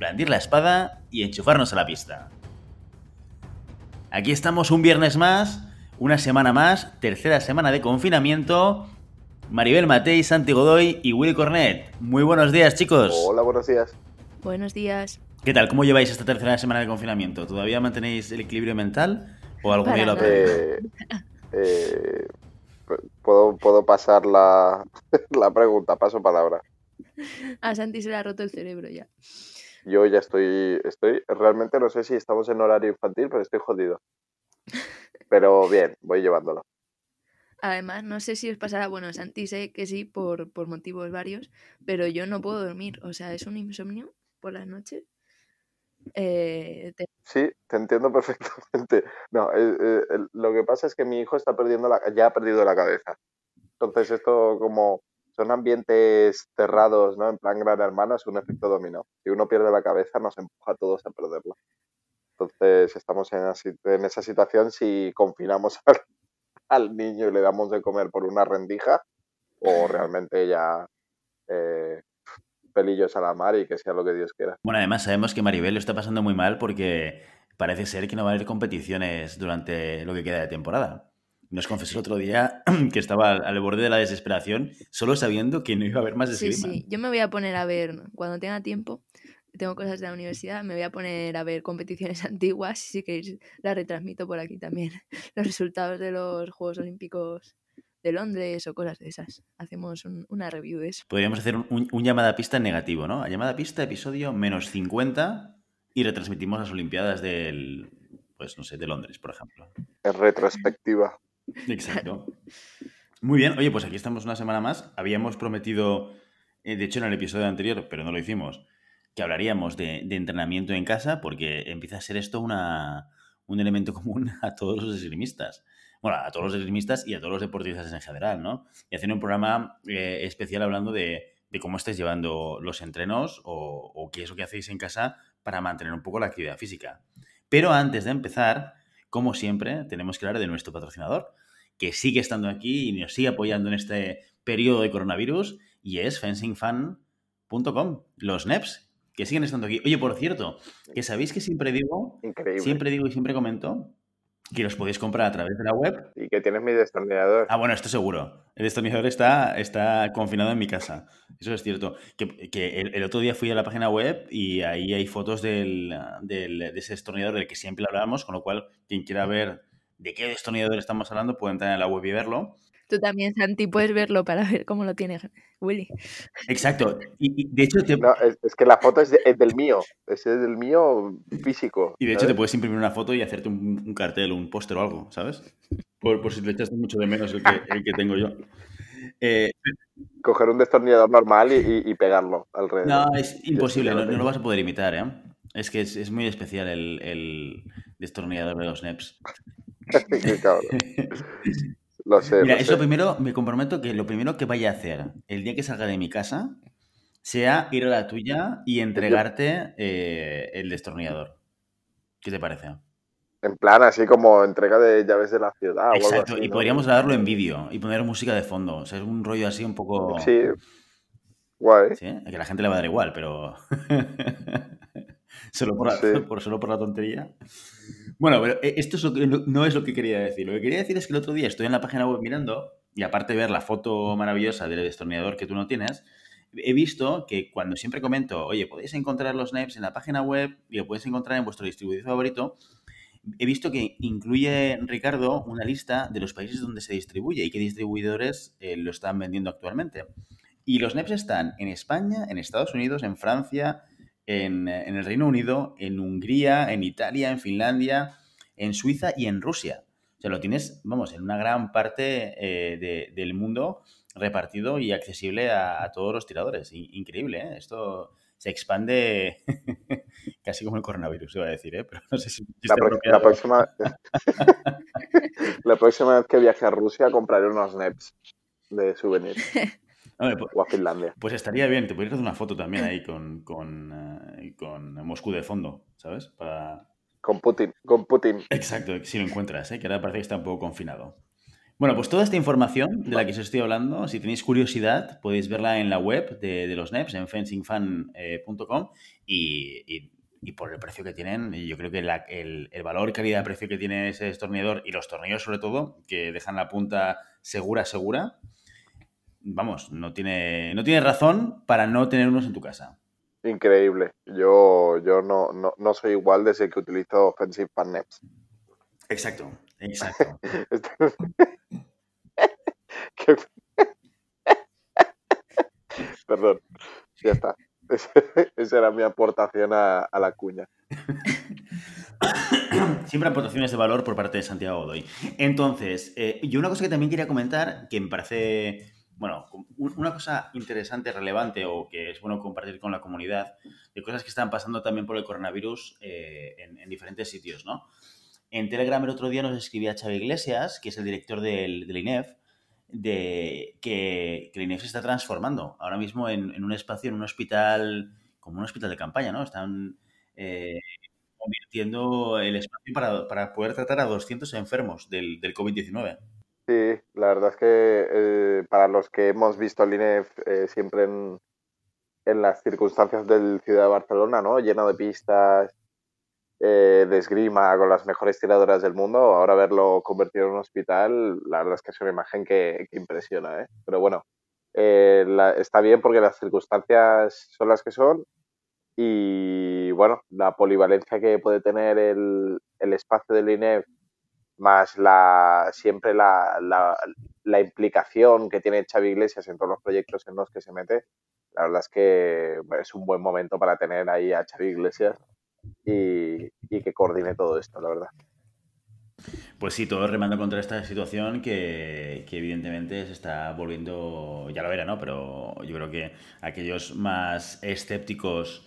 blandir la espada y enchufarnos a la pista. Aquí estamos un viernes más, una semana más, tercera semana de confinamiento. Maribel Matei, Santi Godoy y Willy Cornet. Muy buenos días, chicos. Hola, buenos días. Buenos días. ¿Qué tal? ¿Cómo lleváis esta tercera semana de confinamiento? ¿Todavía mantenéis el equilibrio mental o algún día lo eh, eh, ¿puedo, puedo pasar la, la pregunta, paso palabra. A Santi se le ha roto el cerebro ya. Yo ya estoy, estoy, realmente no sé si estamos en horario infantil, pero estoy jodido. Pero bien, voy llevándolo. Además, no sé si os pasará, bueno, Santi sé que sí, por, por motivos varios, pero yo no puedo dormir, o sea, es un insomnio por las noches. Eh, Sí, te entiendo perfectamente. No, eh, eh, lo que pasa es que mi hijo está perdiendo la, ya ha perdido la cabeza. Entonces esto como son ambientes cerrados, ¿no? En plan gran hermano, es un efecto dominó. Si uno pierde la cabeza, nos empuja a todos a perderla. Entonces, estamos en, esa situación si confinamos al, niño y le damos de comer por una rendija o realmente ya eh, pelillos a la mar y que sea lo que Dios quiera. Bueno, además sabemos que Maribel lo está pasando muy mal porque parece ser que no va a haber competiciones durante lo que queda de temporada. Nos confesó el otro día que estaba al, borde de la desesperación, solo sabiendo que no iba a haber más esgrima. Sí, sí, yo me voy a poner a ver, cuando tenga tiempo, tengo cosas de la universidad, me voy a poner a ver competiciones antiguas y si queréis las retransmito por aquí también. Los resultados de los Juegos Olímpicos de Londres o cosas de esas. Hacemos una review de eso. Podríamos hacer un, un, llamada pista negativo, ¿no? A llamada pista episodio menos 50 y retransmitimos las Olimpiadas del, pues no sé, de Londres, por ejemplo. Es retrospectiva. Exacto. Muy bien, oye, pues aquí estamos una semana más. Habíamos prometido, eh, de hecho en el episodio anterior, pero no lo hicimos, que hablaríamos de, entrenamiento en casa porque empieza a ser esto una, un elemento común a todos los esgrimistas. Bueno, a todos los esgrimistas y a todos los deportistas en general, ¿no? Y hacer un programa eh, especial hablando de, cómo estáis llevando los entrenos o, o qué es lo que hacéis en casa para mantener un poco la actividad física. Pero antes de empezar, como siempre, tenemos que hablar de nuestro patrocinador, que sigue estando aquí y nos sigue apoyando en este periodo de coronavirus, y es fencingfan.com, los NEPs, que siguen estando aquí. Oye, por cierto, que sabéis que siempre digo, siempre digo y siempre comento que los podéis comprar a través de la web. Y que tienes mi destornillador. Ah, bueno, esto seguro. El destornillador está, está confinado en mi casa. Eso es cierto. Que, el, otro día fui a la página web y ahí hay fotos del, de ese destornillador del que siempre hablábamos, con lo cual quien quiera ver de qué destornillador estamos hablando puede entrar en la web y verlo. Tú también, Santi, puedes verlo para ver cómo lo tiene Willy. Exacto. Y, de hecho, es, que la foto es, del mío. Es del mío físico. Y de hecho, te puedes imprimir una foto y hacerte un, cartel o un póster o algo, ¿sabes? Por, si le echaste mucho de menos el que, tengo yo. Eh, Coger un destornillador normal y, pegarlo alrededor. No, es imposible, no, lo vas a poder imitar, ¿eh? Es que es, muy especial el, el destornillador de los NEPs. Qué cabrón. Lo sé. Mira, eso primero, me comprometo que lo primero que vaya a hacer el día que salga de mi casa sea ir a la tuya y entregarte eh, el destornillador. ¿Qué te parece? En plan, así como entrega de llaves de la ciudad. Exacto, y podríamos grabarlo en vídeo y poner música de fondo. O sea, es un rollo así un poco. Sí. Guay. Sí, que a la gente le va a dar igual, pero. solo, por por, solo por la tontería. Bueno, pero eh, esto no es lo que quería decir. Lo que quería decir es que el otro día estoy en la página web mirando, y aparte de ver la foto maravillosa del destornillador que tú no tienes, he visto que cuando siempre comento, oye, podéis encontrar los names en la página web y lo podéis encontrar en vuestro distribuidor favorito, he visto que incluye, Ricardo, una lista de los países donde se distribuye y qué distribuidores eh, lo están vendiendo actualmente. Y los NEPs están en España, en Estados Unidos, en Francia, en, el Reino Unido, en Hungría, en Italia, en Finlandia, en Suiza y en Rusia. O sea, lo tienes, vamos, en una gran parte eh, del mundo repartido y accesible a, todos los tiradores. Increíble, ¿eh? Esto se expande casi como el coronavirus, iba a decir, ¿eh? pero no sé si... La, próxima, la próxima vez que viaje a Rusia compraré unos NEPs de souvenir. Pues, o a Finlandia. Pues estaría bien, te podrías hacer una foto también ahí con, con, eh, con Moscú de fondo, ¿sabes? Para... Con Putin, con Putin. Exacto, si lo encuentras, ¿eh? que ahora parece que está un poco confinado. Bueno, pues toda esta información de la que os estoy hablando, si tenéis curiosidad, podéis verla en la web de, los NEPs, en fencingfan.com, y, por el precio que tienen, yo creo que el, el, valor calidad-precio que tiene ese destornillador y los tornillos sobre todo, que dejan la punta segura, segura, vamos, no tiene, no tiene razón para no tener unos en tu casa. Increíble. Yo, yo no, no, soy igual desde que utilizo Offensive Fan NEPs. Exacto, exacto. Perdón, ya está. Esa era mi aportación a, la cuña. Siempre aportaciones de valor por parte de Santiago Godoy. Entonces, eh, yo una cosa que también quería comentar, que me parece, bueno, una cosa interesante, relevante o que es bueno compartir con la comunidad, de cosas que están pasando también por el coronavirus eh, en, en, diferentes sitios, ¿no? En Telegram el otro día nos escribía Xavi Iglesias, que es el director del, INEF, de que, el INEF se está transformando ahora mismo en, un espacio, en un hospital, como un hospital de campaña, ¿no? Están eh, convirtiendo el espacio para, poder tratar a 200 enfermos del, COVID-19. Sí, la verdad es que eh, para los que hemos visto el INEF eh, siempre en, en, las circunstancias del Ciudad de Barcelona, ¿no? Lleno de pistas, eh, de esgrima con las mejores tiradoras del mundo, ahora verlo convertido en un hospital, la verdad es que es una imagen que, impresiona. ¿eh? Pero bueno, eh, está bien porque las circunstancias son las que son y bueno, la polivalencia que puede tener el, el espacio del INEF más la siempre la, la, implicación que tiene Xavi Iglesias en todos los proyectos en los que se mete, la verdad es que es un buen momento para tener ahí a Xavi Iglesias y, que coordine todo esto, la verdad. Pues sí, todo remando contra esta situación que, evidentemente se está volviendo, ya lo era, ¿no? Pero yo creo que aquellos más escépticos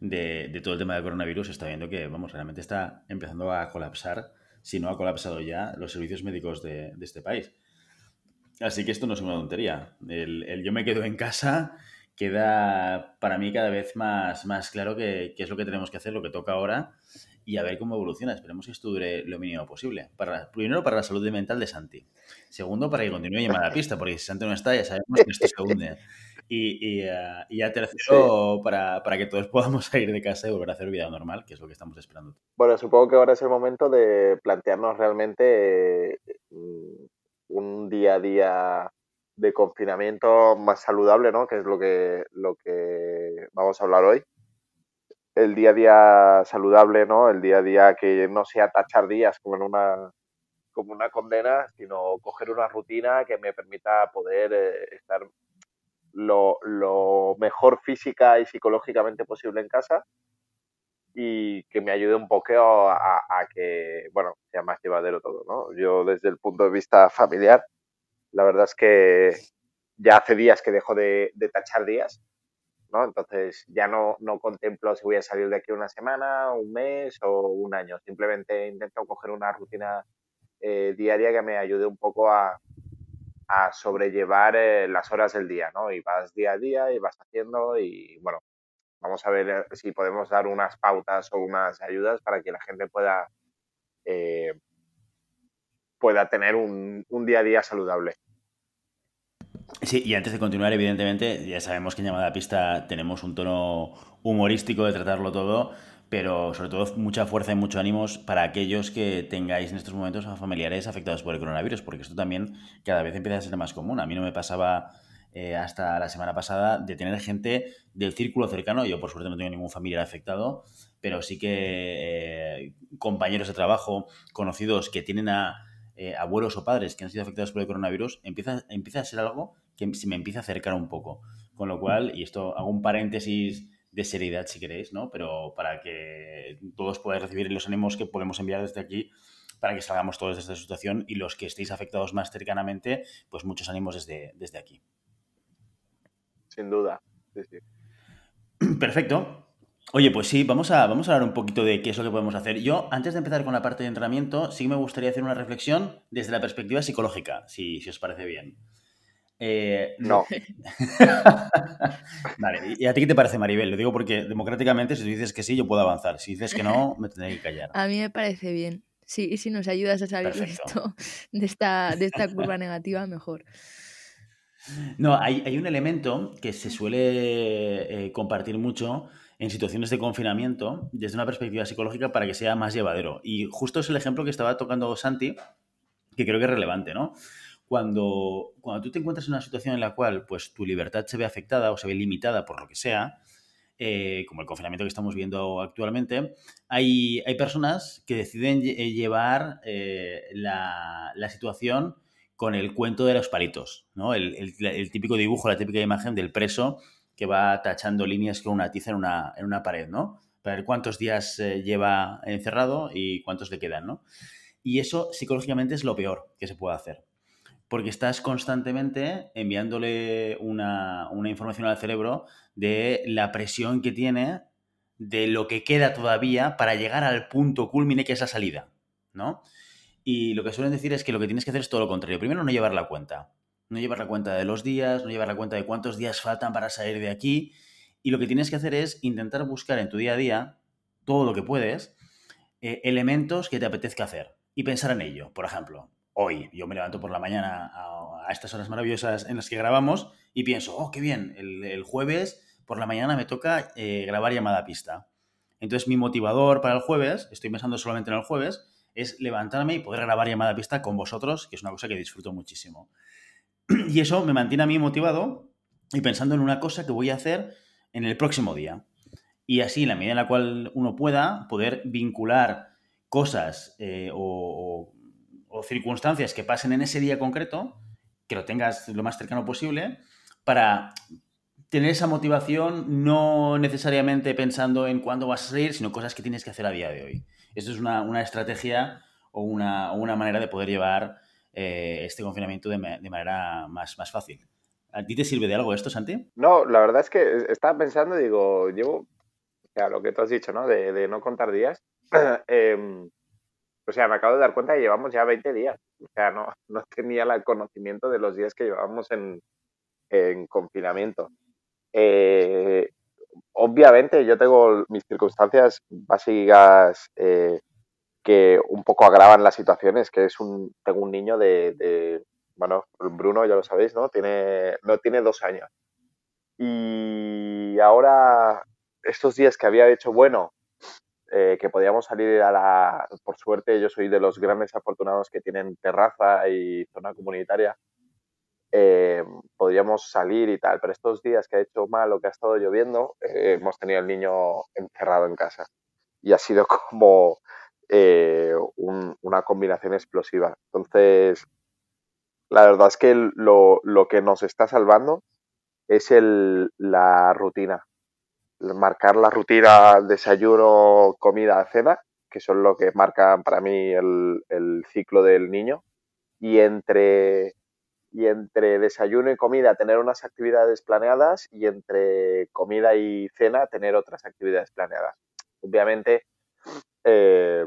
de, todo el tema del coronavirus está viendo que, vamos, realmente está empezando a colapsar, si no ha colapsado ya, los servicios médicos de, este país. Así que esto no es una tontería. el yo me quedo en casa queda para mí cada vez más, más claro qué es lo que tenemos que hacer, lo que toca ahora y a ver cómo evoluciona. Esperemos que esto dure lo mínimo posible. Para, primero, para la salud mental de Santi. Segundo, para que continúe llamada a pista, porque si Santi no está, ya sabemos que esto se hunde. Y, y, uh, ya tercero, para, para, que todos podamos salir de casa y volver a hacer vida normal, que es lo que estamos esperando. Bueno, supongo que ahora es el momento de plantearnos realmente mm, un día a día de confinamiento más saludable, ¿no? Que es lo que, lo que vamos a hablar hoy. El día a día saludable, ¿no? El día a día que no sea tachar días como en una como una condena, sino coger una rutina que me permita poder eh, estar lo, mejor física y psicológicamente posible en casa y que me ayude un poco a, a, que, bueno, sea más llevadero todo, ¿no? Yo desde el punto de vista familiar, la verdad es que ya hace días que dejo de, tachar días, ¿no? Entonces ya no, no contemplo si voy a salir de aquí una semana, un mes o un año. Simplemente intento coger una rutina eh, diaria que me ayude un poco a, sobrellevar eh, las horas del día, ¿no? Y vas día a día y vas haciendo y, bueno, vamos a ver eh, si podemos dar unas pautas o unas ayudas para que la gente pueda pueda tener un, día a día saludable. Sí, y antes de continuar, evidentemente, ya sabemos que en llamada a pista tenemos un tono humorístico de tratarlo todo, pero sobre todo mucha fuerza y mucho ánimos para aquellos que tengáis en estos momentos a familiares afectados por el coronavirus, porque esto también cada vez empieza a ser más común. A mí no me pasaba eh, hasta la semana pasada de tener gente del círculo cercano, yo por suerte no tengo ningún familiar afectado, pero sí que eh, compañeros de trabajo, conocidos que tienen a eh, abuelos o padres que han sido afectados por el coronavirus, empieza, empieza a ser algo que se me empieza a acercar un poco. Con lo cual, y esto hago un paréntesis de seriedad si queréis, ¿no? Pero para que todos podáis recibir los ánimos que podemos enviar desde aquí para que salgamos todos de esta situación y los que estéis afectados más cercanamente, pues muchos ánimos desde, desde aquí. Sin duda, sí, sí. Perfecto. Oye, pues sí, vamos a, vamos a hablar un poquito de qué es lo que podemos hacer. Yo, antes de empezar con la parte de entrenamiento, sí me gustaría hacer una reflexión desde la perspectiva psicológica, si, os parece bien. Eh, no. vale, ¿y a ti qué te parece, Maribel? Lo digo porque democráticamente, si tú dices que sí, yo puedo avanzar. Si dices que no, me tendré que callar. A mí me parece bien. Sí, y si nos ayudas a salir de, esto, de, esta, de esta curva negativa, mejor. No, hay, hay, un elemento que se suele eh, compartir mucho en situaciones de confinamiento desde una perspectiva psicológica para que sea más llevadero. Y justo es el ejemplo que estaba tocando Santi, que creo que es relevante, ¿no? Cuando, cuando tú te encuentras en una situación en la cual pues, tu libertad se ve afectada o se ve limitada por lo que sea, eh, como el confinamiento que estamos viendo actualmente, hay, hay personas que deciden eh, llevar eh, la, situación con el cuento de los palitos, ¿no? El, el, típico dibujo, la típica imagen del preso que va tachando líneas con una tiza en una, en una pared, ¿no? Para ver cuántos días lleva encerrado y cuántos le quedan, ¿no? Y eso psicológicamente es lo peor que se puede hacer. Porque estás constantemente enviándole una, información al cerebro de la presión que tiene, de lo que queda todavía para llegar al punto culmine que es la salida, ¿no? Y lo que suelen decir es que lo que tienes que hacer es todo lo contrario. Primero, no llevar la cuenta no llevar la cuenta de los días, no llevar la cuenta de cuántos días faltan para salir de aquí. Y lo que tienes que hacer es intentar buscar en tu día a día, todo lo que puedes, eh, elementos que te apetezca hacer y pensar en ello. Por ejemplo, hoy yo me levanto por la mañana a, estas horas maravillosas en las que grabamos y pienso, oh, qué bien, el, jueves por la mañana me toca eh, grabar llamada a pista. Entonces mi motivador para el jueves, estoy pensando solamente en el jueves, es levantarme y poder grabar llamada a pista con vosotros, que es una cosa que disfruto muchísimo. Y eso me mantiene a mí motivado y pensando en una cosa que voy a hacer en el próximo día. Y así, en la medida en la cual uno pueda, poder vincular cosas eh, o, circunstancias que pasen en ese día concreto, que lo tengas lo más cercano posible, para tener esa motivación no necesariamente pensando en cuándo vas a salir, sino cosas que tienes que hacer a día de hoy. Esto es una, estrategia o una, una, manera de poder llevar eh, este confinamiento de, manera más, más fácil. ¿A ti te sirve de algo esto, Santi? No, la verdad es que estaba pensando, digo, llevo, o lo que tú has dicho, ¿no? De, no contar días. Em, o sea, me acabo de dar cuenta que llevamos ya 20 días. O sea, no, no tenía el conocimiento de los días que llevábamos en, en confinamiento. Eh, obviamente yo tengo mis circunstancias básicas eh, que un poco agravan las situaciones, que es un, tengo un niño de, bueno, Bruno ya lo sabéis, ¿no? Tiene, no tiene dos años. Y ahora, estos días que había hecho bueno, eh, que podíamos salir a la, por suerte yo soy de los grandes afortunados que tienen terraza y zona comunitaria, eh, podríamos salir y tal, pero estos días que ha hecho mal o que ha estado lloviendo, eh, hemos tenido al niño encerrado en casa. Y ha sido como eh, una combinación explosiva. Entonces, la verdad es que lo, que nos está salvando es el, la rutina. Marcar la rutina desayuno, comida, cena, que son lo que marcan para mí el, ciclo del niño. Y entre, y entre desayuno y comida tener unas actividades planeadas y entre comida y cena tener otras actividades planeadas. Obviamente, eh,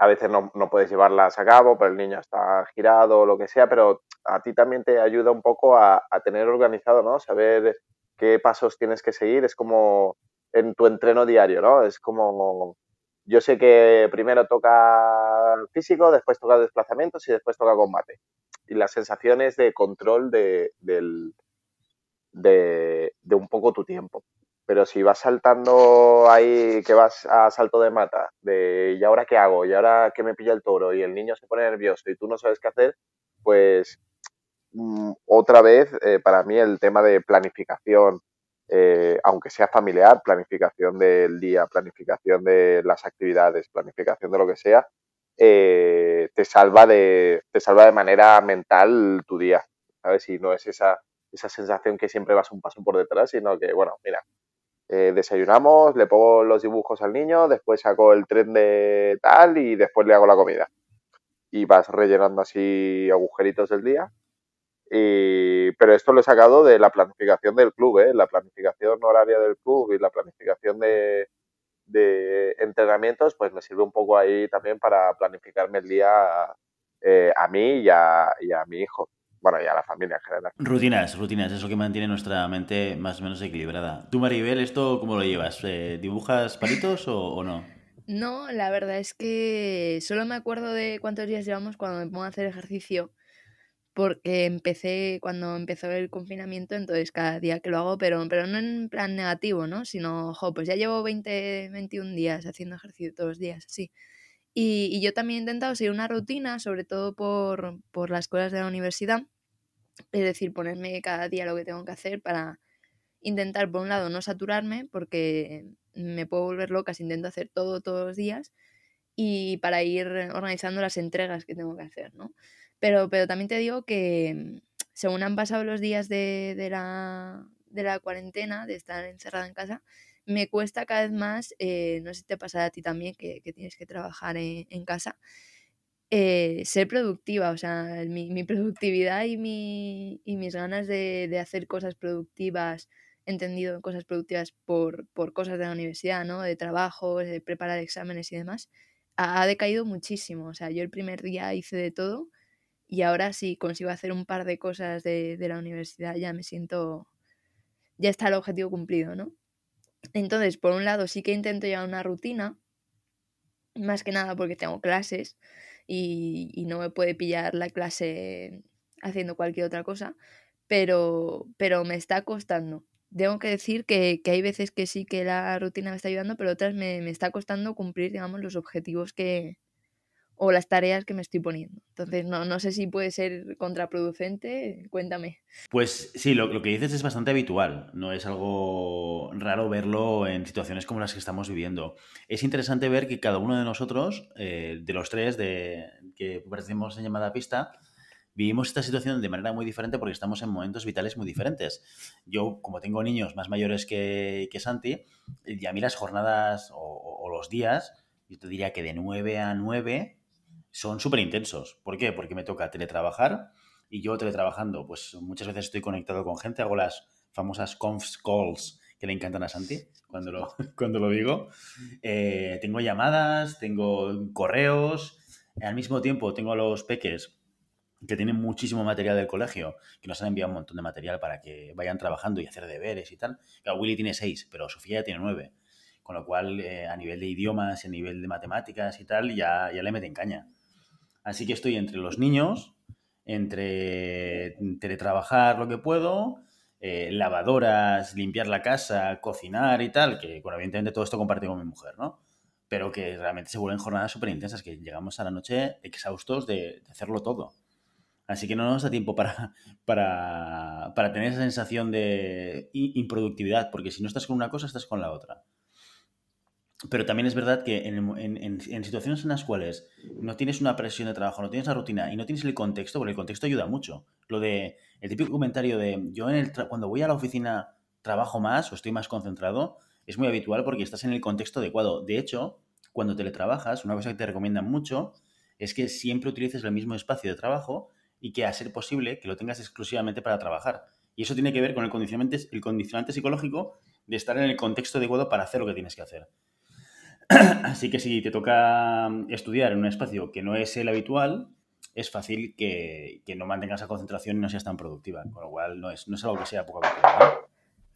a veces no, puedes llevarlas a cabo, pero el niño está girado o lo que sea, pero a ti también te ayuda un poco a, tener organizado, ¿no? Saber qué pasos tienes que seguir, es como en tu entreno diario, ¿no? Es como, yo sé que primero toca físico, después toca desplazamientos y después toca combate. Y las sensaciones de control de, del, de, de un poco tu tiempo. Pero si vas saltando ahí, que vas a salto de mata, de ¿y ahora qué hago? ¿Y ahora qué me pilla el toro? Y el niño se pone nervioso y tú no sabes qué hacer, pues otra vez, eh, para mí el tema de planificación, eh, aunque sea familiar, planificación del día, planificación de las actividades, planificación de lo que sea, eh, te salva de te salva de manera mental tu día, ¿sabes? Y no es esa, esa sensación que siempre vas un paso por detrás, sino que, bueno, mira, desayunamos, le pongo los dibujos al niño, después saco el tren de tal y después le hago la comida. Y vas rellenando así agujeritos del día Y, pero esto lo he sacado de la planificación del club, ¿eh? la planificación horaria del club y la planificación de, de entrenamientos, pues me sirve un poco ahí también para planificarme el día eh, a mí y a, y a mi hijo bueno, y a la familia en general. Rutinas, rutinas, eso que mantiene nuestra mente más o menos equilibrada. ¿Tú, Maribel, esto cómo lo llevas? Eh, ¿Dibujas palitos o, no? No, la verdad es que solo me acuerdo de cuántos días llevamos cuando me pongo a hacer ejercicio, porque empecé cuando empezó el confinamiento, entonces cada día que lo hago, pero, pero no en plan negativo, ¿no? Sino, jo, pues ya llevo 20, 21 días haciendo ejercicio todos los días, así. Y, yo también he intentado seguir una rutina, sobre todo por, por las cosas de la universidad, es decir, ponerme cada día lo que tengo que hacer para intentar, por un lado, no saturarme, porque me puedo volver loca si intento hacer todo todos los días, y para ir organizando las entregas que tengo que hacer, ¿no? Pero, pero también te digo que según han pasado los días de, de, la, de la cuarentena, de estar encerrada en casa, me cuesta cada vez más, eh, no sé si te pasa a ti también, que, tienes que trabajar en, casa, eh, ser productiva, o sea, mi, productividad y, mi, y mis ganas de, hacer cosas productivas, entendido cosas productivas por, cosas de la universidad, ¿no? De trabajo, de preparar exámenes y demás, ha, decaído muchísimo. O sea, yo el primer día hice de todo y ahora si consigo hacer un par de cosas de, de la universidad ya me siento, ya está el objetivo cumplido, ¿no? Entonces, por un lado, sí que intento llevar una rutina, más que nada porque tengo clases y, no me puede pillar la clase haciendo cualquier otra cosa, pero, pero me está costando. Tengo que decir que, hay veces que sí que la rutina me está ayudando, pero otras me, me está costando cumplir, digamos, los objetivos que, o las tareas que me estoy poniendo. Entonces, no, no sé si puede ser contraproducente, cuéntame. Pues sí, lo, que dices es bastante habitual, no es algo raro verlo en situaciones como las que estamos viviendo. Es interesante ver que cada uno de nosotros, eh, de los tres de, que pertenecemos en llamada pista, vivimos esta situación de manera muy diferente porque estamos en momentos vitales muy diferentes. Yo, como tengo niños más mayores que, que Santi, y a mí las jornadas o, o los días, yo te diría que de 9 a 9 son súper intensos. ¿Por qué? Porque me toca teletrabajar y yo teletrabajando, pues muchas veces estoy conectado con gente, hago las famosas conf calls que le encantan a Santi cuando lo, cuando lo digo. Eh, tengo llamadas, tengo correos, al mismo tiempo tengo a los peques que tienen muchísimo material del colegio, que nos han enviado un montón de material para que vayan trabajando y hacer deberes y tal. Willy tiene seis, pero Sofía ya tiene nueve. Con lo cual, eh, a nivel de idiomas, a nivel de matemáticas y tal, ya, ya le meten caña. Así que estoy entre los niños, entre teletrabajar lo que puedo, eh, lavadoras, limpiar la casa, cocinar y tal, que bueno, evidentemente todo esto comparto con mi mujer, ¿no? Pero que realmente se vuelven jornadas súper intensas, que llegamos a la noche exhaustos de, hacerlo todo. Así que no nos da tiempo para, para, para tener esa sensación de improductividad, porque si no estás con una cosa, estás con la otra. Pero también es verdad que en, situaciones en las cuales no tienes una presión de trabajo, no tienes la rutina y no tienes el contexto, porque el contexto ayuda mucho. Lo de el típico comentario de yo en el cuando voy a la oficina trabajo más o estoy más concentrado, es muy habitual porque estás en el contexto adecuado. De hecho, cuando teletrabajas, una cosa que te recomiendan mucho es que siempre utilices el mismo espacio de trabajo y que a ser posible que lo tengas exclusivamente para trabajar. Y eso tiene que ver con el condicionante, el condicionante psicológico de estar en el contexto adecuado para hacer lo que tienes que hacer. Así que si te toca mm, estudiar en un espacio que no es el habitual, es fácil que, no mantengas esa concentración y no seas tan productiva. Con lo cual no es, no es algo que sea poco habitual.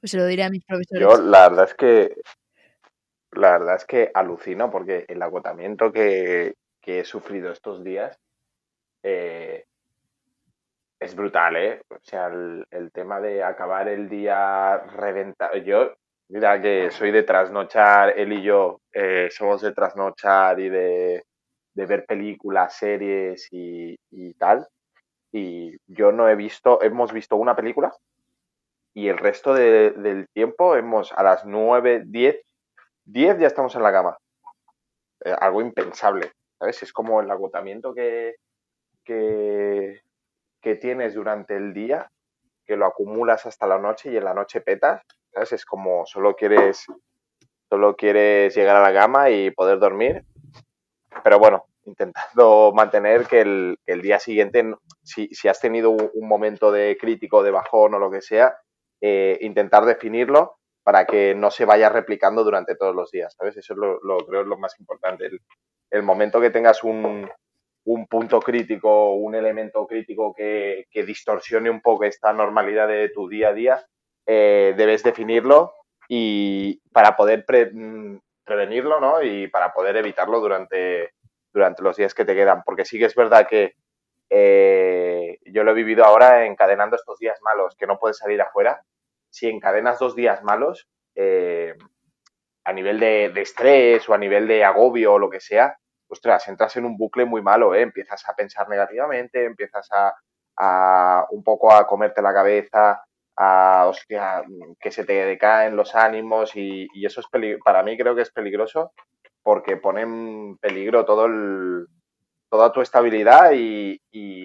Pues se lo diré a mis profesores. Yo la verdad es que la verdad es que alucino porque el agotamiento que, he sufrido estos días eh, es brutal, ¿eh? O sea, el, el, tema de acabar el día reventado. Yo Mira que soy de trasnochar, él y yo eh, somos de trasnochar y de, ver películas, series y, tal. Y yo no he visto, hemos visto una película y el resto del tiempo hemos a las 9, 10, 10 ya estamos en la cama. Eh, algo impensable, ¿sabes? Es como el agotamiento que, que, que tienes durante el día, que lo acumulas hasta la noche y en la noche petas es como solo quieres, solo quieres llegar a la cama y poder dormir. Pero bueno, intentando mantener que el, día siguiente, si, has tenido un, momento de crítico, de bajón o lo que sea, eh, intentar definirlo para que no se vaya replicando durante todos los días, ¿sabes? Eso es lo, creo es lo más importante. El, momento que tengas un, un, punto crítico, un elemento crítico que, que, distorsione un poco esta normalidad de tu día a día, eh, debes definirlo y para poder mm, prevenirlo, ¿no? Y para poder evitarlo durante, durante los días que te quedan. Porque sí que es verdad que eh, yo lo he vivido ahora encadenando estos días malos, que no puedes salir afuera. Si encadenas dos días malos, eh, a nivel de, estrés o a nivel de agobio o lo que sea, ostras, entras en un bucle muy malo. Empiezas a pensar negativamente, empiezas a un poco a comerte la cabeza, a, hostia, que se te decaen los ánimos y, eso es para mí creo que es peligroso porque pone en peligro todo el, toda tu estabilidad y,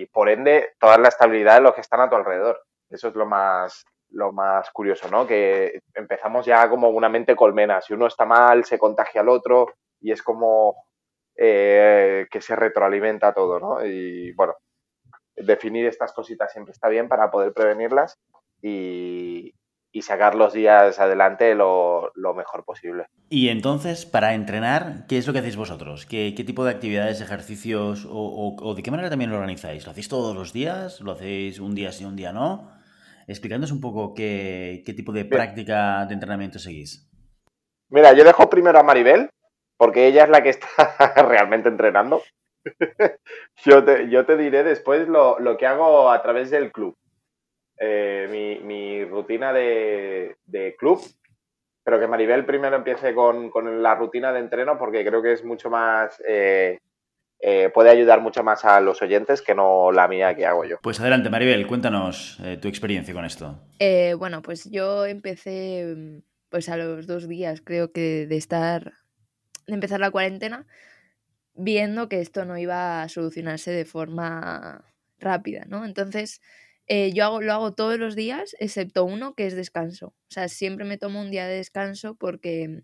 por ende toda la estabilidad de los que están a tu alrededor. Eso es lo más, lo más curioso, ¿no? Que empezamos ya como una mente colmena. Si uno está mal, se contagia al otro y es como eh, que se retroalimenta todo, ¿no? Y bueno, definir estas cositas siempre está bien para poder prevenirlas y, sacar los días adelante lo, mejor posible. Y entonces, para entrenar, ¿qué es lo que hacéis vosotros? ¿Qué, tipo de actividades, ejercicios o, de qué manera también lo organizáis? ¿Lo hacéis todos los días? ¿Lo hacéis un día sí, un día no? Explicándonos un poco qué, tipo de práctica de entrenamiento seguís. Mira, yo dejo primero a Maribel, porque ella es la que está realmente entrenando. yo, te, yo te diré después lo, lo que hago a través del club. Eh, mi, mi, rutina de, de, club, pero que Maribel primero empiece con, con, la rutina de entreno porque creo que es mucho más... Eh, eh, puede ayudar mucho más a los oyentes que no la mía que hago yo. Pues adelante, Maribel, cuéntanos tu experiencia con esto. bueno, pues yo empecé pues a los dos días, creo que de estar, de empezar la cuarentena, viendo que esto no iba a solucionarse de forma rápida, ¿no? Entonces, eh, yo hago, lo hago todos los días, excepto uno que es descanso. O sea, siempre me tomo un día de descanso porque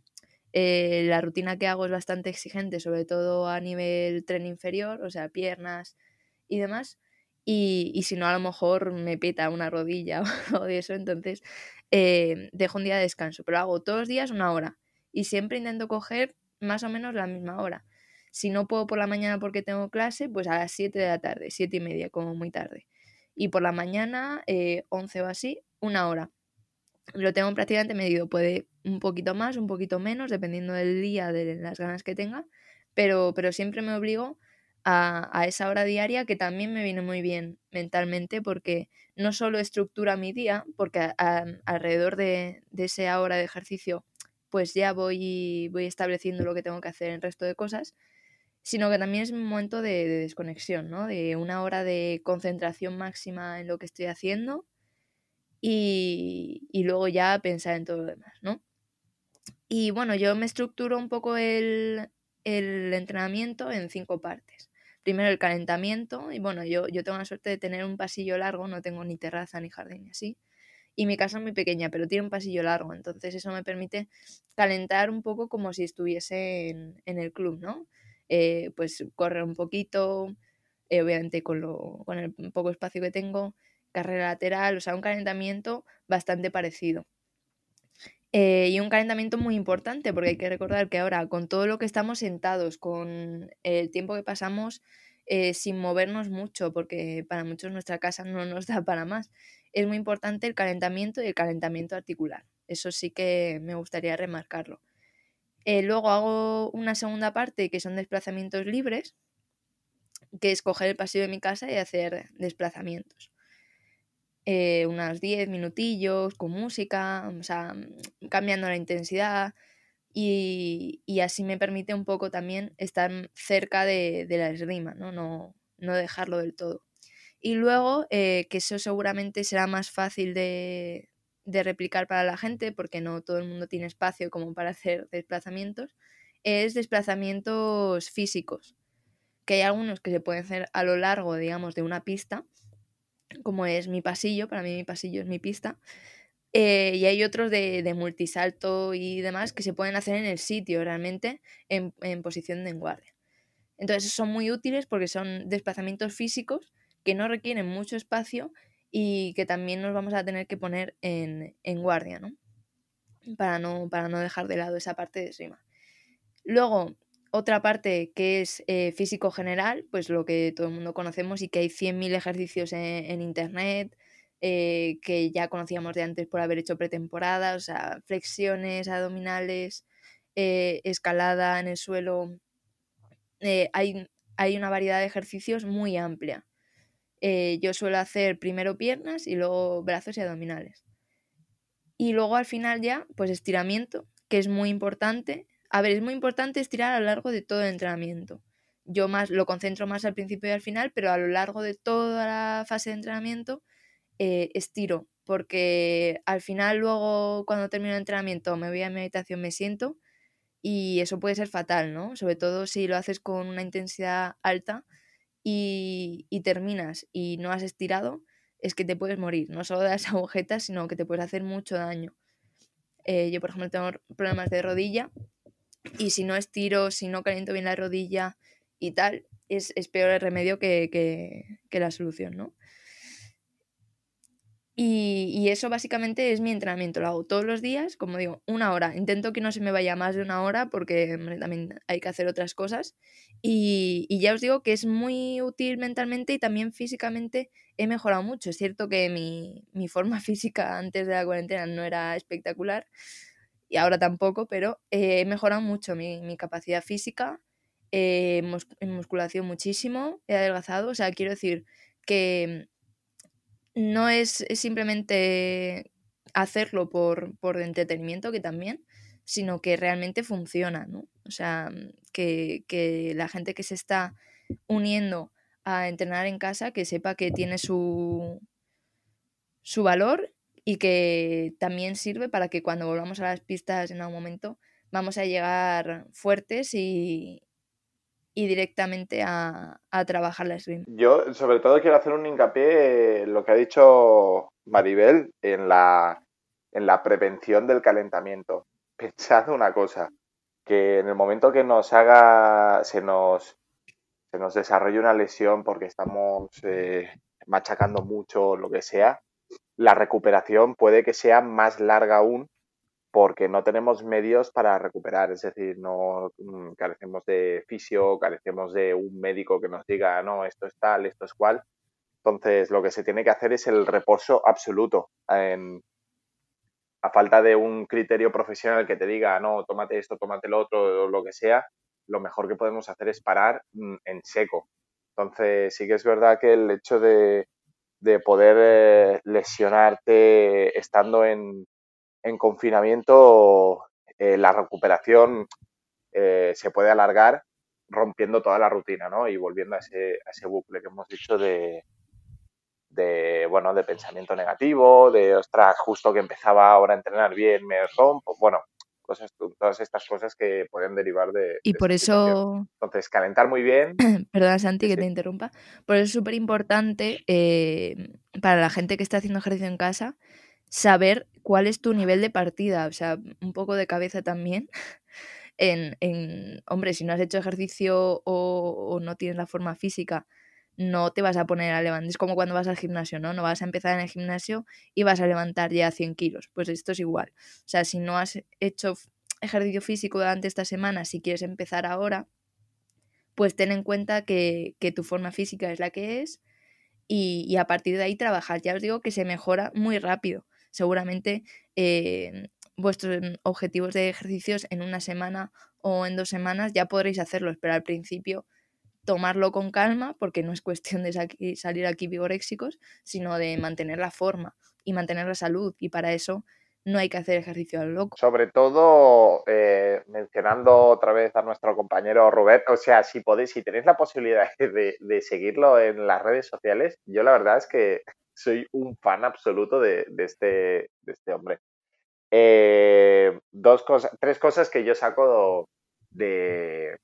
eh, la rutina que hago es bastante exigente, sobre todo a nivel tren inferior, o sea, piernas y demás. Y, si no, a lo mejor me peta una rodilla o de eso, entonces eh, dejo un día de descanso. Pero hago todos los días una hora y siempre intento coger más o menos la misma hora. Si no puedo por la mañana porque tengo clase, pues a las 7 de la tarde, 7 y media, como muy tarde y por la mañana, 11 eh, o así, una hora. Lo tengo prácticamente medido, puede un poquito más, un poquito menos, dependiendo del día, de las ganas que tenga, pero, pero siempre me obligo a, esa hora diaria que también me viene muy bien mentalmente porque no solo estructura mi día, porque alrededor de, de esa hora de ejercicio pues ya voy, voy estableciendo lo que tengo que hacer en el resto de cosas, sino que también es un momento de, desconexión, ¿no? De una hora de concentración máxima en lo que estoy haciendo y, luego ya pensar en todo lo demás, ¿no? Y bueno, yo me estructuro un poco el, entrenamiento en cinco partes. Primero el calentamiento, y bueno, yo, tengo la suerte de tener un pasillo largo, no tengo ni terraza ni jardín así. Y mi casa es muy pequeña, pero tiene un pasillo largo, entonces eso me permite calentar un poco como si estuviese en, en el club, ¿no? Eh, pues correr un poquito, eh, obviamente con, lo, con el poco espacio que tengo, carrera lateral, o sea, un calentamiento bastante parecido. Eh, y un calentamiento muy importante, porque hay que recordar que ahora, con todo lo que estamos sentados, con el tiempo que pasamos sin movernos mucho, porque para muchos nuestra casa no nos da para más, es muy importante el calentamiento y el calentamiento articular. Eso sí que me gustaría remarcarlo. Eh, luego hago una segunda parte que son desplazamientos libres, que es coger el pasillo de mi casa y hacer desplazamientos. Eh, unos 10 minutillos con música, o sea, mm, cambiando la intensidad y, así me permite un poco también estar cerca de, la esgrima, ¿no? ¿no? No, dejarlo del todo. Y luego, eh, que eso seguramente será más fácil de, de replicar para la gente, porque no todo el mundo tiene espacio como para hacer desplazamientos, es desplazamientos físicos, que hay algunos que se pueden hacer a lo largo, digamos, de una pista, como es mi pasillo, para mí mi pasillo es mi pista, eh, y hay otros de, multisalto y demás que se pueden hacer en el sitio, realmente, en, posición de enguardia. Entonces son muy útiles porque son desplazamientos físicos que no requieren mucho espacio y que también nos vamos a tener que poner en, en guardia, ¿no? Para, ¿no? para no dejar de lado esa parte de esgrima. Luego, otra parte que es eh, físico general, pues lo que todo el mundo conocemos y que hay 100.000 ejercicios en, internet, eh, que ya conocíamos de antes por haber hecho pretemporada, o sea, flexiones, abdominales, eh, escalada en el suelo. hay, hay una variedad de ejercicios muy amplia. Yo suelo hacer primero piernas y luego brazos y abdominales. Y luego al final ya, pues estiramiento, que es muy importante a ver, es muy importante estirar a lo largo de todo el entrenamiento. Yo más lo concentro más al principio y al final, pero a lo largo de toda la fase de entrenamiento eh, estiro, porque al final luego cuando termino el entrenamiento me voy a mi habitación, me siento y eso puede ser fatal, ¿no? Sobre todo si lo haces con una intensidad alta y, terminas y no has estirado, es que te puedes morir, no solo de las agujetas, sino que te puedes hacer mucho daño. Eh, yo, por ejemplo, tengo problemas de rodilla y si no estiro, si no caliento bien la rodilla y tal, es, peor el remedio que, la solución, ¿no? Y, eso básicamente es mi entrenamiento. Lo hago todos los días, como digo, una hora. Intento que no se me vaya más de una hora porque también hay que hacer otras cosas. Y, ya os digo que es muy útil mentalmente y también físicamente he mejorado mucho. Es cierto que mi, mi forma física antes de la cuarentena no era espectacular, y ahora tampoco, pero eh, he mejorado mucho mi, capacidad física, eh, en musculación muchísimo, he adelgazado, o sea, quiero decir que no es, simplemente hacerlo por, por entretenimiento, que también, sino que realmente funciona, ¿no? O sea, que, que la gente que se está uniendo a entrenar en casa, que sepa que tiene su, su valor y que también sirve para que cuando volvamos a las pistas en algún momento vamos a llegar fuertes y, y directamente a, a, trabajar la swim. Yo sobre todo quiero hacer un hincapié en lo que ha dicho Maribel en la, en la prevención del calentamiento. Pensad una cosa, que en el momento que nos haga, se nos, se nos desarrolle una lesión porque estamos eh, machacando mucho, lo que sea, la recuperación puede que sea más larga aún porque no tenemos medios para recuperar, es decir, no mm, carecemos de fisio, carecemos de un médico que nos diga, no, esto es tal, esto es cual. Entonces, lo que se tiene que hacer es el reposo absoluto. a falta de un criterio profesional que te diga, no, tómate esto, tómate lo otro, o lo que sea, lo mejor que podemos hacer es parar mm, en seco. Entonces, sí que es verdad que el hecho de, de poder eh, lesionarte estando en, confinamiento, eh, la recuperación eh, se puede alargar rompiendo toda la rutina, ¿no? Y volviendo a ese, a ese bucle que hemos dicho de, de, bueno, de pensamiento negativo, de, ostras, justo que empezaba ahora a entrenar bien, me rompo, bueno, cosas, todas estas cosas que pueden derivar de... Y por eso... Entonces, calentar muy bien. Perdona, Santi, que te interrumpa. Por eso es súper importante eh, para la gente que está haciendo ejercicio en casa saber cuál es tu nivel de partida, o sea, un poco de cabeza también. En, en hombre, si no has hecho ejercicio o, o no tienes la forma física, no te vas a poner a levantar. Es como cuando vas al gimnasio, ¿no? No vas a empezar en el gimnasio y vas a levantar ya 100 kilos. Pues esto es igual. O sea, si no has hecho ejercicio físico durante esta semana, si quieres empezar ahora, pues ten en cuenta que, tu forma física es la que es y, a partir de ahí trabajar. Ya os digo que se mejora muy rápido. Seguramente eh, vuestros objetivos de ejercicios en una semana o en dos semanas ya podréis hacerlos, pero al principio tomarlo con calma, porque no es cuestión de salir aquí vigoréxicos, sino de mantener la forma y mantener la salud. Y para eso no hay que hacer ejercicio al loco. Sobre todo, eh, mencionando otra vez a nuestro compañero Rubén, o sea, si podéis, si tenéis la posibilidad de, seguirlo en las redes sociales, yo la verdad es que soy un fan absoluto de, este, de este hombre. Eh, dos cosas, tres cosas que yo saco de,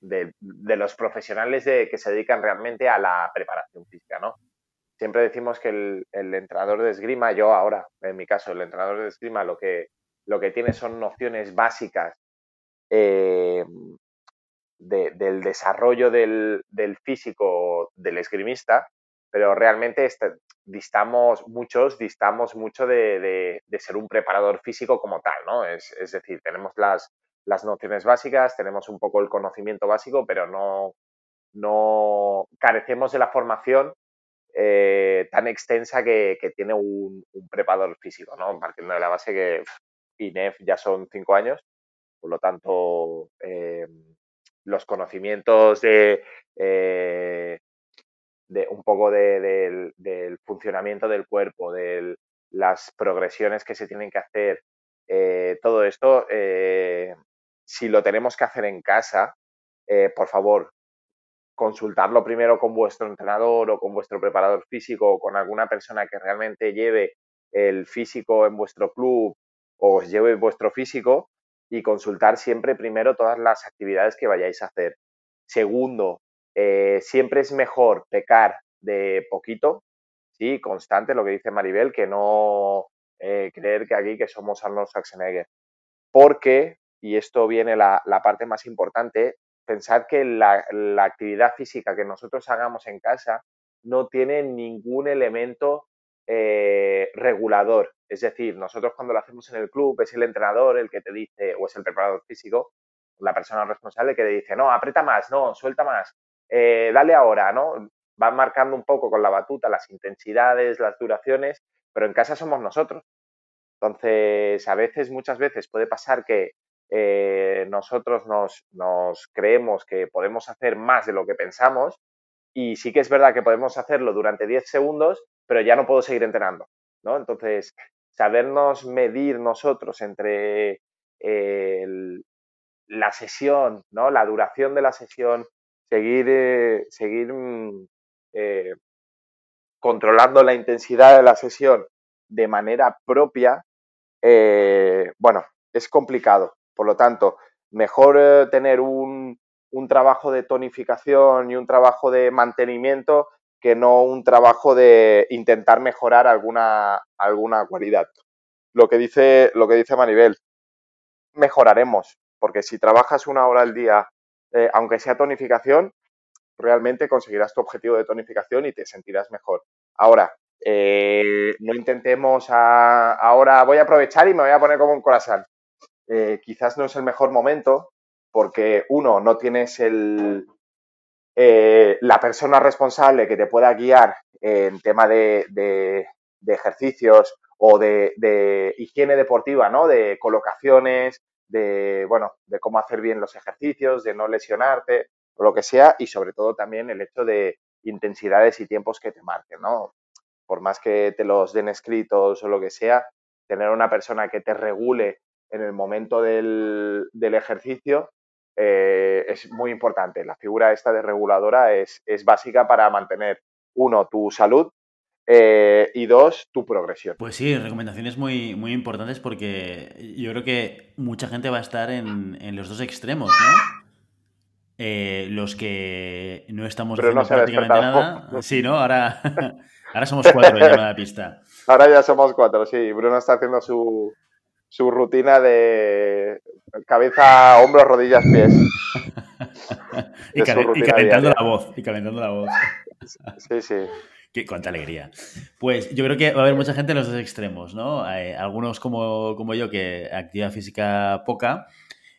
de, los profesionales de, que se dedican realmente a la preparación física, ¿no? Siempre decimos que el, entrenador de esgrima, yo ahora, en mi caso, el entrenador de esgrima lo que, lo que tiene son nociones básicas eh, del desarrollo del, físico del esgrimista, pero realmente este, distamos, muchos distamos mucho de, ser un preparador físico como tal, ¿no? Es, decir, tenemos las, las nociones básicas, tenemos un poco el conocimiento básico, pero no, no carecemos de la formación eh, tan extensa que, tiene un, preparador físico, ¿no? Partiendo de la base que INEF ya son cinco años, por lo tanto, eh, los conocimientos de, eh, de un poco del funcionamiento del cuerpo, de las progresiones que se tienen que hacer, todo esto, si lo tenemos que hacer en casa, por favor, consultarlo primero con vuestro entrenador o con vuestro preparador físico o con alguna persona que realmente lleve el físico en vuestro club o os lleve vuestro físico y consultar siempre primero todas las actividades que vayáis a hacer. Segundo, eh, siempre es mejor pecar de poquito, sí, constante, lo que dice Maribel, que no eh, creer que aquí que somos Arnold Schwarzenegger. Porque, y esto viene la, parte más importante, pensad que la, actividad física que nosotros hagamos en casa no tiene ningún elemento eh, regulador. Es decir, nosotros cuando lo hacemos en el club es el entrenador el que te dice, o es el preparador físico, la persona responsable que te dice, no, aprieta más, no, suelta más, eh, dale ahora, ¿no? Van marcando un poco con la batuta las intensidades, las duraciones, pero en casa somos nosotros. Entonces, a veces, muchas veces puede pasar que eh, nosotros nos, creemos que podemos hacer más de lo que pensamos y sí que es verdad que podemos hacerlo durante 10 segundos, pero ya no puedo seguir entrenando, ¿no? Entonces, sabernos medir nosotros entre la sesión, ¿no? La duración de la sesión, seguir, eh, seguir mm, eh, controlando la intensidad de la sesión de manera propia, bueno, es complicado. Por lo tanto, mejor eh, tener un, trabajo de tonificación y un trabajo de mantenimiento que no un trabajo de intentar mejorar alguna, alguna cualidad. Lo que dice, lo que dice Maribel, mejoraremos, porque si trabajas una hora al día, eh, aunque sea tonificación, realmente conseguirás tu objetivo de tonificación y te sentirás mejor. Ahora, eh, no intentemos ahora voy a aprovechar y me voy a poner como un corazón. Eh, quizás no es el mejor momento porque uno, no tienes el, la persona responsable que te pueda guiar en tema de, ejercicios o de, higiene deportiva, ¿no? De colocaciones, de, bueno, de cómo hacer bien los ejercicios, de no lesionarte o lo que sea y sobre todo también el hecho de intensidades y tiempos que te marquen, ¿no? Por más que te los den escritos o lo que sea, tener una persona que te regule en el momento del, ejercicio eh, es muy importante. La figura esta de reguladora es, básica para mantener, uno, tu salud eh, y dos, tu progresión. Pues sí, recomendaciones muy, muy importantes porque yo creo que mucha gente va a estar en, los dos extremos, ¿no? Eh, los que no estamos haciendo prácticamente nada. Sí, ¿no? Ahora, ahora somos cuatro en la pista. Ahora ya somos cuatro, sí. Bruno está haciendo su, su rutina de cabeza, hombros, rodillas, pies. y, calentando la voz, y calentando la voz. sí, sí. Qué, cuánta alegría. Pues yo creo que va a haber mucha gente en los dos extremos, ¿no? algunos como, como yo que actividad física poca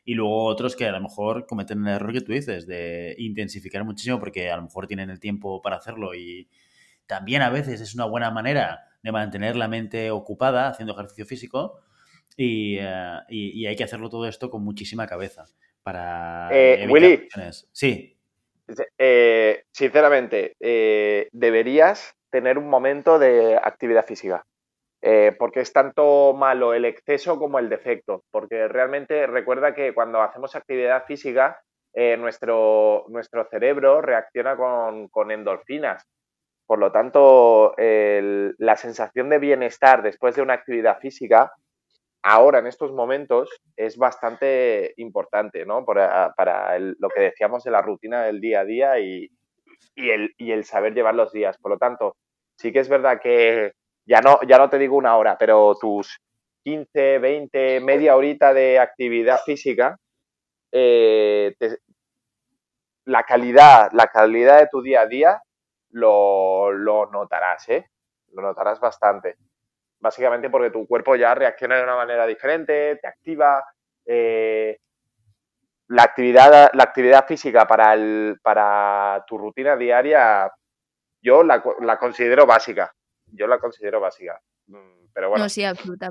y luego otros que a lo mejor cometen el error que tú dices de intensificar muchísimo porque a lo mejor tienen el tiempo para hacerlo y también a veces es una buena manera de mantener la mente ocupada haciendo ejercicio físico eh, y, hay que hacerlo todo esto con muchísima cabeza para eh, Willy, Sí. Eh, sinceramente, deberías tener un momento de actividad física. porque es tanto malo el exceso como el defecto. Porque realmente recuerda que cuando hacemos actividad física, nuestro, nuestro cerebro reacciona con, endorfinas. Por lo tanto, la sensación de bienestar después de una actividad física ahora en estos momentos es bastante importante, ¿no? Para, lo que decíamos de la rutina del día a día y, el, el, saber llevar los días. Por lo tanto, sí que es verdad que ya no, ya no te digo una hora, pero tus 15, 20, media horita de actividad física eh, la calidad, la calidad de tu día a día lo, lo notarás, ¿eh? Lo notarás bastante. Básicamente porque tu cuerpo ya reacciona de una manera diferente, te activa. Eh, la, actividad, la actividad física para, el, para tu rutina diaria, yo la, la considero básica. Yo la considero básica. Mm, pero bueno,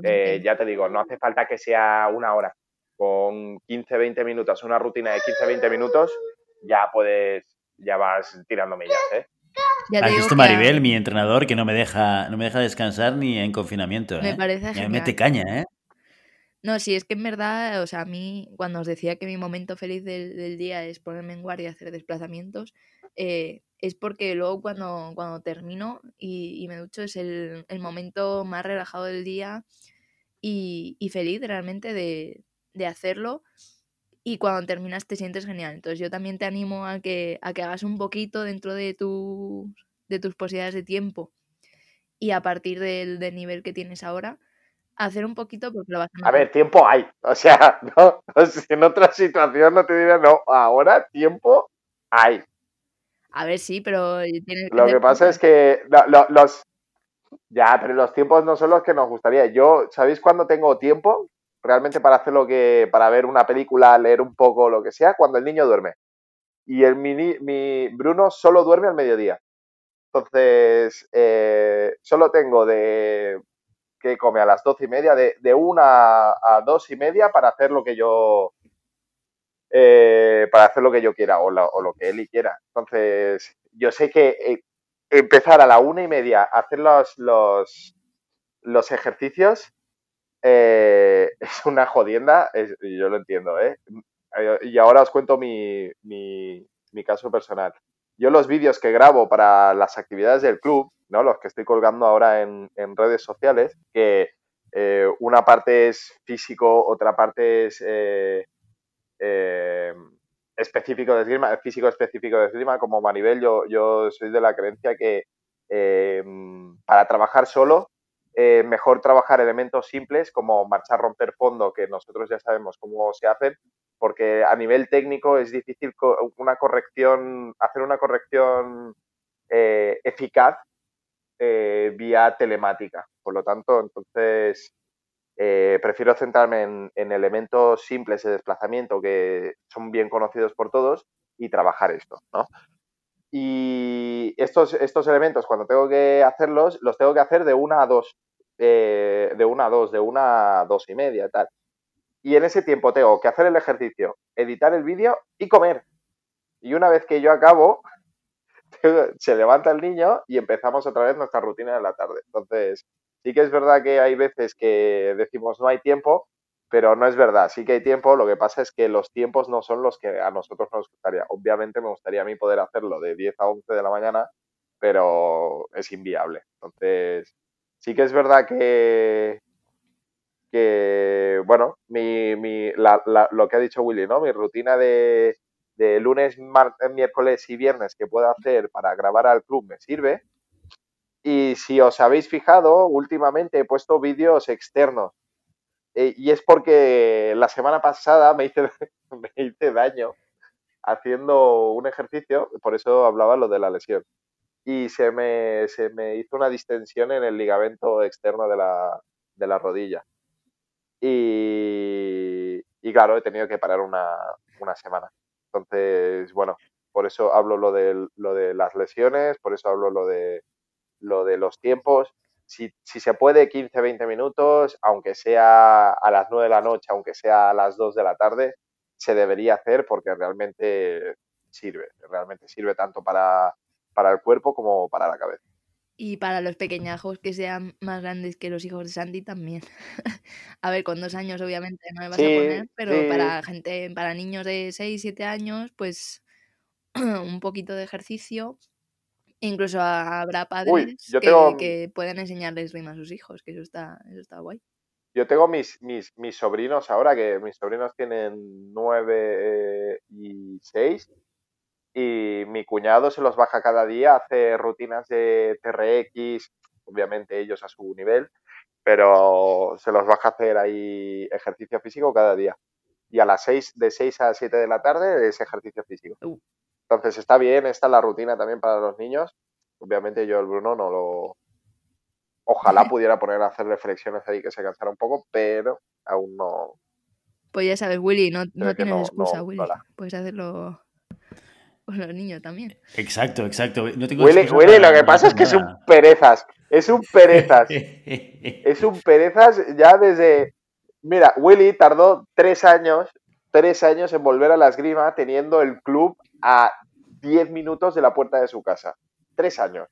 eh, ya te digo, no hace falta que sea una hora. Con 15, 20 minutos, una rutina de 15, 20 minutos, ya puedes, ya vas tirando millas, ¿eh? ¿Has visto Maribel, mi entrenador, que no me deja, no me deja descansar ni en confinamiento? Me ¿eh? parece Me mete caña, ¿eh? No, sí, es que en verdad, o sea, a mí, cuando os decía que mi momento feliz del, día es ponerme en guardia y hacer desplazamientos, eh, es porque luego cuando, cuando termino y, me ducho es el, momento más relajado del día y, feliz realmente de, de, hacerlo. Y cuando terminas te sientes genial. Entonces yo también te animo a que, a que hagas un poquito dentro de, tu, de tus posibilidades de tiempo y a partir del, del nivel que tienes ahora, hacer un poquito porque lo vas a... A ver, tiempo hay. O sea, no, en otra situación no te diría, no, ahora tiempo hay. A ver, sí, pero... lo que pasa es que los... Ya, pero los tiempos no son los que nos gustaría. Yo, ¿sabéis cuándo tengo tiempo? Realmente para hacer lo que... Para ver una película, leer un poco, lo que sea, cuando el niño duerme. Y el mini, mi Bruno solo duerme al mediodía. Entonces, eh, solo tengo de que come a las doce y media, de, de una a dos y media para hacer lo que yo eh, para hacer lo que yo quiera o, lo que él quiera. Entonces, yo sé que eh, empezar a la una y media a hacer los, los, los ejercicios eh, es una jodienda, yo lo entiendo, ¿eh? Y ahora os cuento mi, mi, caso personal. Yo los vídeos que grabo para las actividades del club, ¿no? los que estoy colgando ahora en, en redes sociales, que una parte es físico, otra parte es eh, específico de esgrima, físico específico de esgrima, como Maribel, yo, yo soy de la creencia que eh, para trabajar solo, eh, mejor trabajar elementos simples como marchar, romper fondo, que nosotros ya sabemos cómo se hacen, porque a nivel técnico es difícil una corrección, hacer una corrección eficaz vía telemática. Por lo tanto, entonces eh, prefiero centrarme en, elementos simples de desplazamiento que son bien conocidos por todos y trabajar esto, ¿no? Y estos, estos elementos, cuando tengo que hacerlos, los tengo que hacer de una a dos, eh, de una a dos, de una a dos y media, tal. Y en ese tiempo tengo que hacer el ejercicio, editar el vídeo y comer. Y una vez que yo acabo, se levanta el niño y empezamos otra vez nuestra rutina de la tarde. Entonces, Sí que es verdad que hay veces que decimos no hay tiempo, pero no es verdad, sí que hay tiempo, lo que pasa es que los tiempos no son los que a nosotros nos gustaría. Obviamente me gustaría a mí poder hacerlo de 10 a 11 de la mañana, pero es inviable. Entonces, sí que es verdad que, que bueno, mi, mi, lo que ha dicho Willy, ¿no? Mi rutina de, de lunes, miércoles y viernes que puedo hacer para grabar al club me sirve, y si os habéis fijado, últimamente he puesto vídeos externos. Eh, y es porque la semana pasada me hice, me hice daño haciendo un ejercicio, por eso hablaba lo de la lesión. Y se me, se me hizo una distensión en el ligamento externo de la, de la rodilla. Y, y, claro, he tenido que parar una, una semana. Entonces, bueno, por eso hablo lo de, lo de las lesiones, por eso hablo lo de lo de los tiempos, si, si, se puede 15, 20 minutos, aunque sea a las 9 de la noche, aunque sea a las 2 de la tarde, se debería hacer porque realmente sirve, realmente sirve tanto para, para el cuerpo como para la cabeza. Y para los pequeñajos que sean más grandes que los hijos de Sandy también. a ver, con dos años obviamente no me vas a poner, pero para gente, para niños de 6, 7 años, pues un poquito de ejercicio Incluso habrá padres que, puedan enseñarles rima a sus hijos, que eso está, eso está guay. Yo tengo mis, mis, mis sobrinos ahora, que mis sobrinos tienen nueve y seis, y mi cuñado se los baja cada día, hace rutinas de TRX, obviamente ellos a su nivel, pero se los baja a hacer ahí ejercicio físico cada día. Y a las seis, de 6 a 7 de la tarde es ejercicio físico. Uh. Entonces está bien, esta es la rutina también para los niños. Obviamente yo el Bruno no lo... Ojalá pudiera poner a hacer reflexiones ahí que se cansara un poco, pero aún no... Pues ya sabes, Willy, no, no tienes excusa, Willy. Puedes hacerlo con los niños también. Exacto, exacto. Willy, Willy lo que pasa es que es un perezas. Es un perezas. es un perezas ya desde... Mira, Willy tardó tres años, tres años en volver a la esgrima teniendo el club a 10 minutos de la puerta de su casa. Tres años.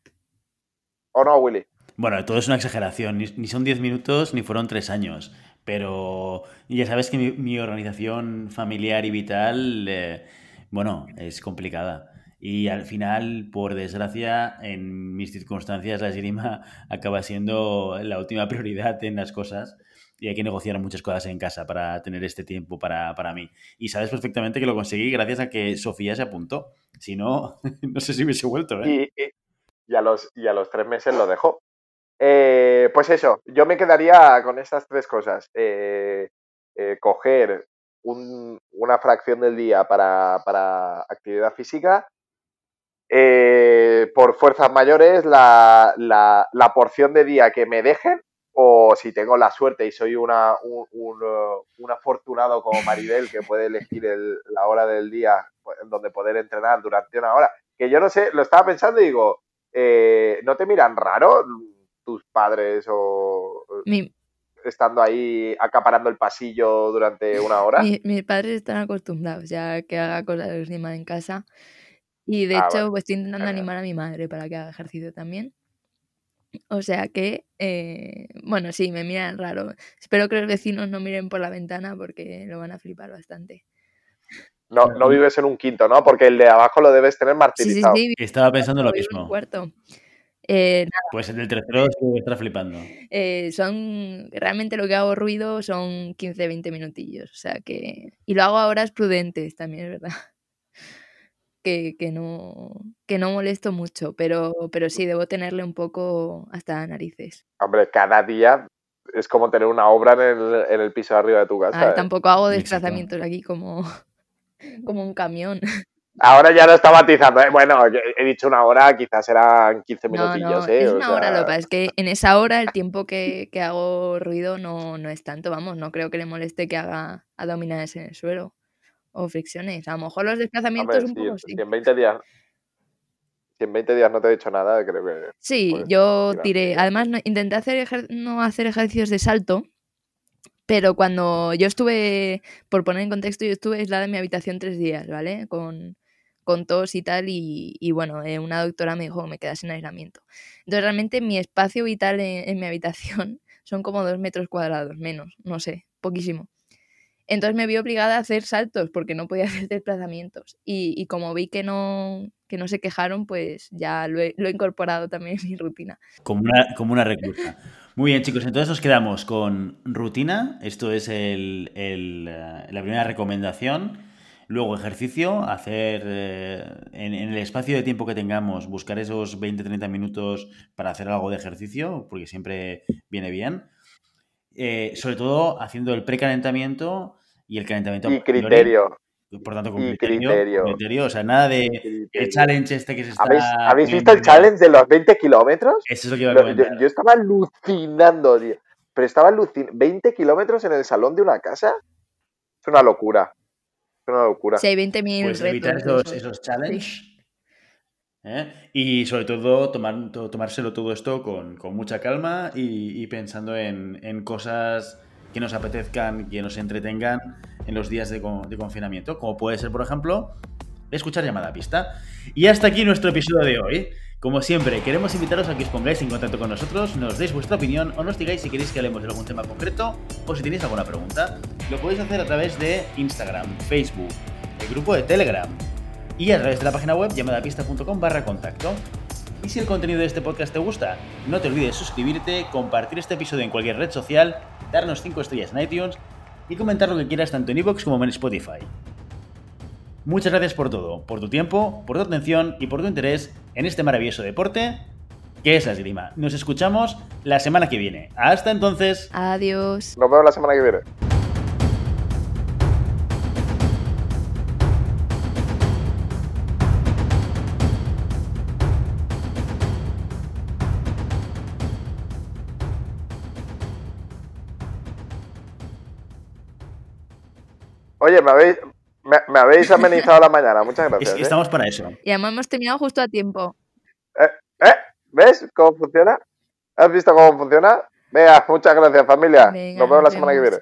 ¿O no, Willy? Bueno, todo es una exageración. Ni, son 10 minutos ni fueron tres años. Pero ya sabes que mi, organización familiar y vital, eh, bueno, es complicada. Y al final, por desgracia, en mis circunstancias, la esgrima acaba siendo la última prioridad en las cosas y hay que negociar muchas cosas en casa para tener este tiempo para, mí. Y sabes perfectamente que lo conseguí gracias a que Sofía se apuntó. Si no, no sé si hubiese vuelto. ¿eh? Y, a los, y a los tres meses lo dejó. Eh, pues eso, yo me quedaría con estas tres cosas. Eh, coger una fracción del día para, para actividad física. por fuerzas mayores, la, la, la porción de día que me dejen o si tengo la suerte y soy una, un, un, afortunado como Maribel que puede elegir la hora del día en donde poder entrenar durante una hora, que yo no sé, lo estaba pensando y digo, eh, ¿no te miran raro tus padres o estando ahí acaparando el pasillo durante una hora? mis padres están acostumbrados ya que haga cosas en casa y de ah, hecho pues estoy intentando animar a mi madre para que haga ejercicio también o sea que, eh, bueno, sí, me miran raro. Espero que los vecinos no miren por la ventana porque lo van a flipar bastante. No, no vives en un quinto, ¿no? Porque el de abajo lo debes tener martirizado. Sí, sí, sí. Estaba pensando lo mismo. cuarto. Eh, pues el tercero se está flipando. Eh, son, realmente lo que hago ruido son 15, 20 minutillos. O sea que, y lo hago a horas prudentes también, es verdad que, que, no, que no molesto mucho, pero, pero sí, debo tenerle un poco hasta narices. Hombre, cada día es como tener una obra en el, en el piso de arriba de tu casa. ¿eh? Tampoco hago desplazamientos aquí como, como un camión. Ahora ya lo está batizando. ¿eh? Bueno, he dicho una hora, quizás eran 15 minutillos. ¿eh? Es una hora, lo que pasa es que en esa hora el tiempo que, que hago ruido no, no, es tanto, vamos, no creo que le moleste que haga abdominales en el suelo o fricciones. A lo mejor los desplazamientos un poco sí. Si en 20 días si en 20 días no te he dicho nada, creo que... Sí, yo tiré. Además, intenté hacer no hacer ejercicios de salto, pero cuando yo estuve, por poner en contexto, yo estuve aislada en mi habitación tres días, ¿vale? Con, con tos y tal, y, bueno, eh, una doctora me dijo que me quedase en aislamiento. Entonces, realmente mi espacio vital en mi habitación son como dos metros cuadrados, menos, no sé, poquísimo. Entonces me vi obligada a hacer saltos porque no podía hacer desplazamientos. Y, como vi que no, que no se quejaron, pues ya lo he, incorporado también en mi rutina. Como una, como una reclusa. Muy bien, chicos, entonces nos quedamos con rutina. Esto es el, eh, la primera recomendación. Luego ejercicio, hacer eh, en, el espacio de tiempo que tengamos, buscar esos 20-30 minutos para hacer algo de ejercicio, porque siempre viene bien. Eh, sobre todo haciendo el precalentamiento y el calentamiento. Y criterio. Por tanto, con criterio, O sea, nada de el challenge este que se está. ¿Habéis, visto el challenge de los 20 kilómetros? Eso es lo que iba a comentar. Yo, estaba alucinando, tío. Pero estaba alucinando. ¿20 kilómetros en el salón de una casa? Es una locura. Es una locura. Sí, 20.000 pues evitar esos, esos challenges. ¿eh? Y sobre todo tomar, tomárselo todo esto con, con mucha calma y, y pensando en, en cosas que nos apetezcan, que nos entretengan en los días de, confinamiento, como puede ser, por ejemplo, escuchar llamada a pista. Y hasta aquí nuestro episodio de hoy. Como siempre, queremos invitaros a que os pongáis en contacto con nosotros, nos deis vuestra opinión o nos digáis si queréis que hablemos de algún tema concreto o si tenéis alguna pregunta. Lo podéis hacer a través de Instagram, Facebook, el grupo de Telegram y a través de la página web llamadapista.com barra contacto. Y si el contenido de este podcast te gusta, no te olvides suscribirte, compartir este episodio en cualquier red social darnos 5 estrellas en iTunes y comentar lo que quieras tanto en iVoox como en Spotify. Muchas gracias por todo, por tu tiempo, por tu atención y por tu interés en este maravilloso deporte que es la esgrima. Nos escuchamos la semana que viene. Hasta entonces. Adiós. Nos vemos la semana que viene. Oye, me habéis, me, habéis amenizado la mañana. Muchas gracias. ¿eh? Estamos para eso. Y además hemos terminado justo a tiempo. Eh, ¿Eh? ¿Ves cómo funciona? ¿Has visto cómo funciona? Vea, muchas gracias familia. nos vemos la semana que viene.